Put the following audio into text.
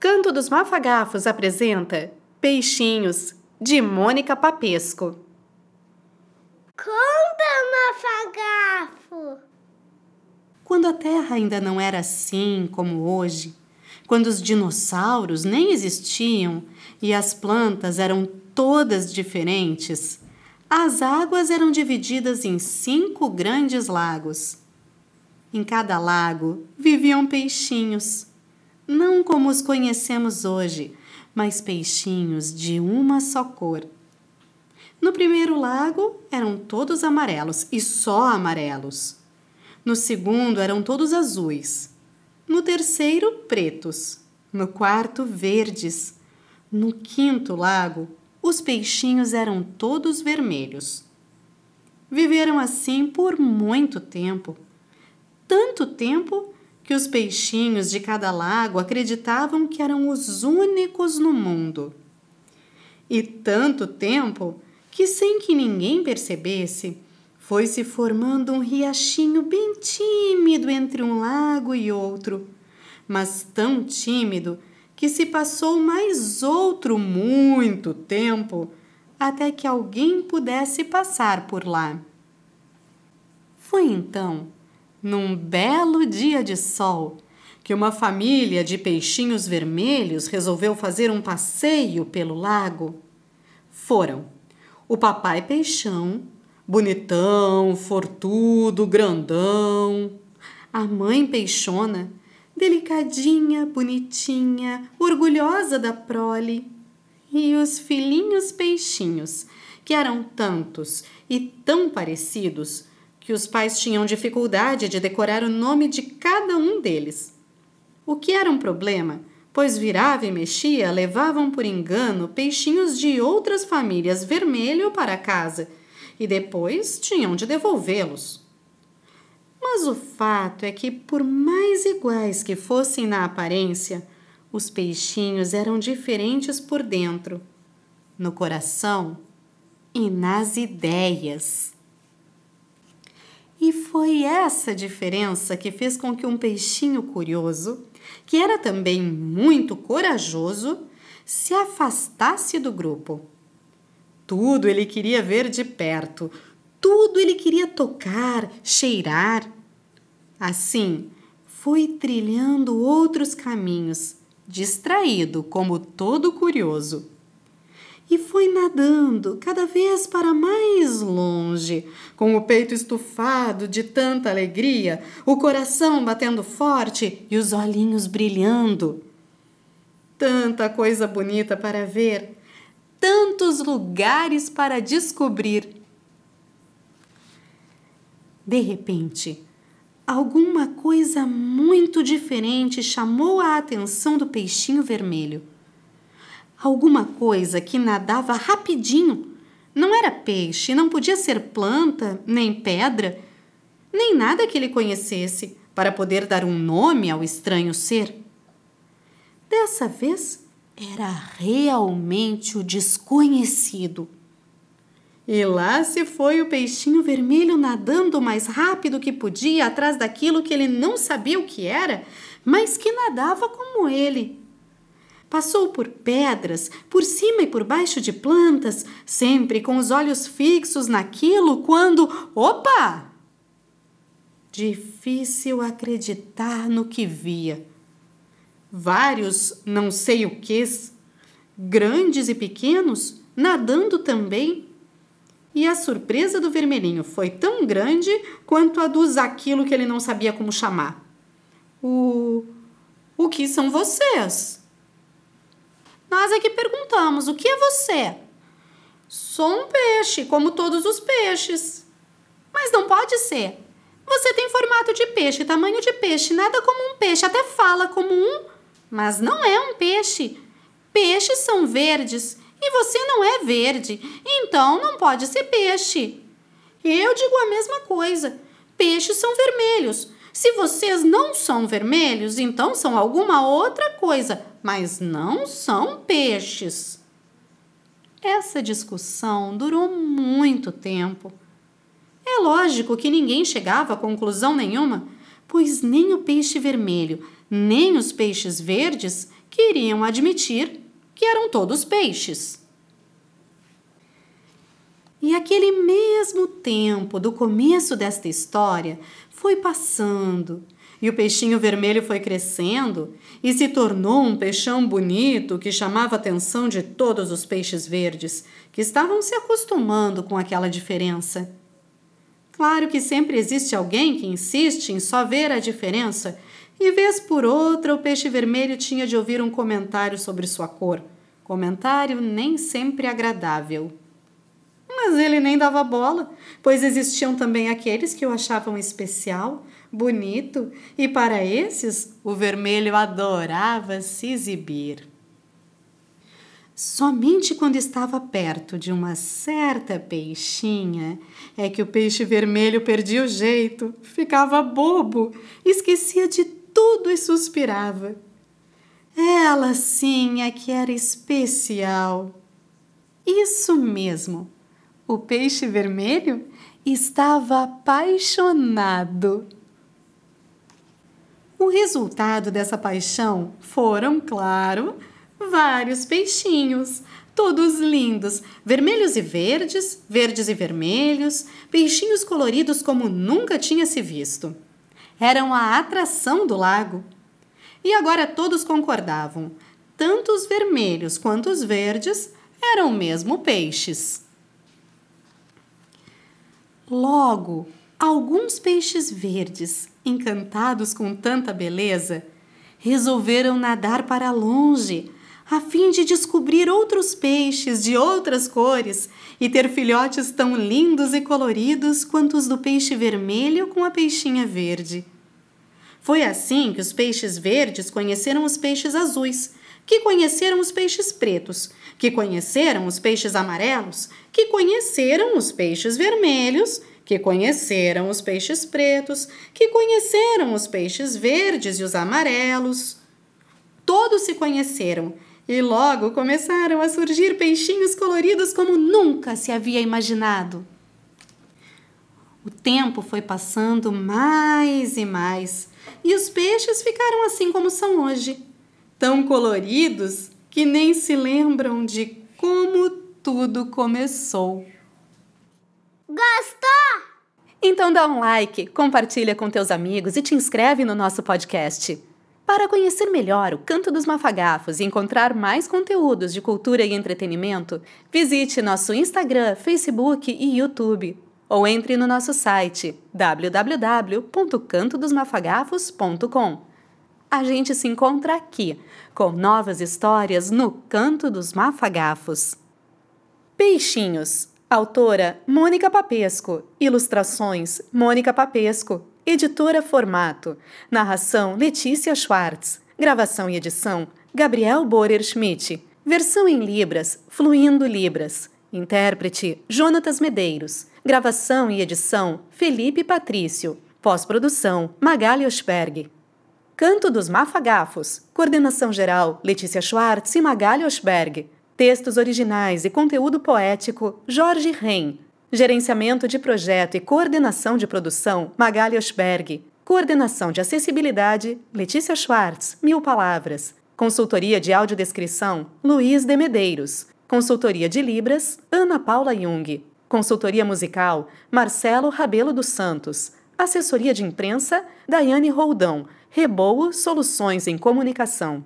Canto dos Mafagafos apresenta Peixinhos, de Mônica Papesco. Conta, Mafagafo! Quando a Terra ainda não era assim como hoje, quando os dinossauros nem existiam e as plantas eram todas diferentes, as águas eram divididas em cinco grandes lagos. Em cada lago viviam peixinhos não como os conhecemos hoje, mas peixinhos de uma só cor. No primeiro lago eram todos amarelos e só amarelos. No segundo eram todos azuis. No terceiro, pretos. No quarto, verdes. No quinto lago, os peixinhos eram todos vermelhos. Viveram assim por muito tempo. Tanto tempo que os peixinhos de cada lago acreditavam que eram os únicos no mundo. E tanto tempo que, sem que ninguém percebesse, foi se formando um riachinho bem tímido entre um lago e outro, mas tão tímido que se passou mais outro muito tempo até que alguém pudesse passar por lá. Foi então num belo dia de sol, que uma família de peixinhos vermelhos resolveu fazer um passeio pelo lago. Foram o papai peixão, bonitão, fortudo, grandão, a mãe peixona, delicadinha, bonitinha, orgulhosa da prole, e os filhinhos peixinhos, que eram tantos e tão parecidos que os pais tinham dificuldade de decorar o nome de cada um deles. O que era um problema, pois virava e mexia levavam por engano peixinhos de outras famílias vermelho para casa e depois tinham de devolvê-los. Mas o fato é que, por mais iguais que fossem na aparência, os peixinhos eram diferentes por dentro, no coração e nas ideias. E foi essa diferença que fez com que um peixinho curioso, que era também muito corajoso, se afastasse do grupo. Tudo ele queria ver de perto, tudo ele queria tocar, cheirar. Assim, foi trilhando outros caminhos, distraído como todo curioso e foi nadando cada vez para mais longe, com o peito estufado de tanta alegria, o coração batendo forte e os olhinhos brilhando. Tanta coisa bonita para ver, tantos lugares para descobrir. De repente, alguma coisa muito diferente chamou a atenção do peixinho vermelho alguma coisa que nadava rapidinho. Não era peixe, não podia ser planta, nem pedra, nem nada que ele conhecesse para poder dar um nome ao estranho ser. Dessa vez era realmente o desconhecido. E lá se foi o peixinho vermelho nadando o mais rápido que podia atrás daquilo que ele não sabia o que era, mas que nadava como ele. Passou por pedras, por cima e por baixo de plantas, sempre com os olhos fixos naquilo, quando. Opa! Difícil acreditar no que via. Vários não sei o quês, grandes e pequenos, nadando também. E a surpresa do vermelhinho foi tão grande quanto a dos aquilo que ele não sabia como chamar. O. O que são vocês? Nós é que perguntamos: o que é você? Sou um peixe, como todos os peixes. Mas não pode ser. Você tem formato de peixe, tamanho de peixe, nada como um peixe, até fala como um, mas não é um peixe. Peixes são verdes e você não é verde, então não pode ser peixe. Eu digo a mesma coisa. Peixes são vermelhos. Se vocês não são vermelhos, então são alguma outra coisa, mas não são peixes. Essa discussão durou muito tempo. É lógico que ninguém chegava a conclusão nenhuma, pois nem o peixe vermelho, nem os peixes verdes queriam admitir que eram todos peixes. E aquele mesmo tempo do começo desta história foi passando, e o peixinho vermelho foi crescendo e se tornou um peixão bonito que chamava a atenção de todos os peixes verdes, que estavam se acostumando com aquela diferença. Claro que sempre existe alguém que insiste em só ver a diferença, e vez por outra o peixe vermelho tinha de ouvir um comentário sobre sua cor. Comentário nem sempre agradável. Mas ele nem dava bola, pois existiam também aqueles que o achavam especial, bonito, e para esses o vermelho adorava se exibir. Somente quando estava perto de uma certa peixinha é que o peixe vermelho perdia o jeito, ficava bobo, esquecia de tudo e suspirava. Ela sim é que era especial. Isso mesmo. O peixe vermelho estava apaixonado. O resultado dessa paixão foram, claro, vários peixinhos, todos lindos, vermelhos e verdes, verdes e vermelhos, peixinhos coloridos como nunca tinha se visto. Eram a atração do lago. E agora todos concordavam: tanto os vermelhos quanto os verdes eram mesmo peixes. Logo, alguns peixes verdes, encantados com tanta beleza, resolveram nadar para longe a fim de descobrir outros peixes de outras cores e ter filhotes tão lindos e coloridos quanto os do peixe vermelho com a peixinha verde. Foi assim que os peixes verdes conheceram os peixes azuis, que conheceram os peixes pretos, que conheceram os peixes amarelos, que conheceram os peixes vermelhos, que conheceram os peixes pretos, que conheceram os peixes verdes e os amarelos. Todos se conheceram e logo começaram a surgir peixinhos coloridos como nunca se havia imaginado. O tempo foi passando mais e mais, e os peixes ficaram assim como são hoje, tão coloridos que nem se lembram de como tudo começou. Gostou? Então dá um like, compartilha com teus amigos e te inscreve no nosso podcast. Para conhecer melhor o Canto dos Mafagafos e encontrar mais conteúdos de cultura e entretenimento, visite nosso Instagram, Facebook e YouTube. Ou entre no nosso site www.cantodosmafagafos.com. A gente se encontra aqui, com novas histórias no Canto dos Mafagafos. Peixinhos. Autora Mônica Papesco. Ilustrações Mônica Papesco. Editora Formato. Narração Letícia Schwartz. Gravação e edição Gabriel Borer Schmidt. Versão em Libras Fluindo Libras. Intérprete Jonatas Medeiros. Gravação e edição Felipe Patrício. Pós-produção Magali Osberg. Canto dos Mafagafos. Coordenação geral Letícia Schwartz e Magali Osberg. Textos originais e conteúdo poético Jorge Ren. Gerenciamento de projeto e coordenação de produção, Magali Osberg. Coordenação de acessibilidade, Letícia Schwartz, Mil Palavras. Consultoria de audiodescrição, Luiz de Medeiros. Consultoria de Libras, Ana Paula Jung. Consultoria musical, Marcelo Rabelo dos Santos. Assessoria de imprensa, Daiane Roldão. Reboo Soluções em Comunicação.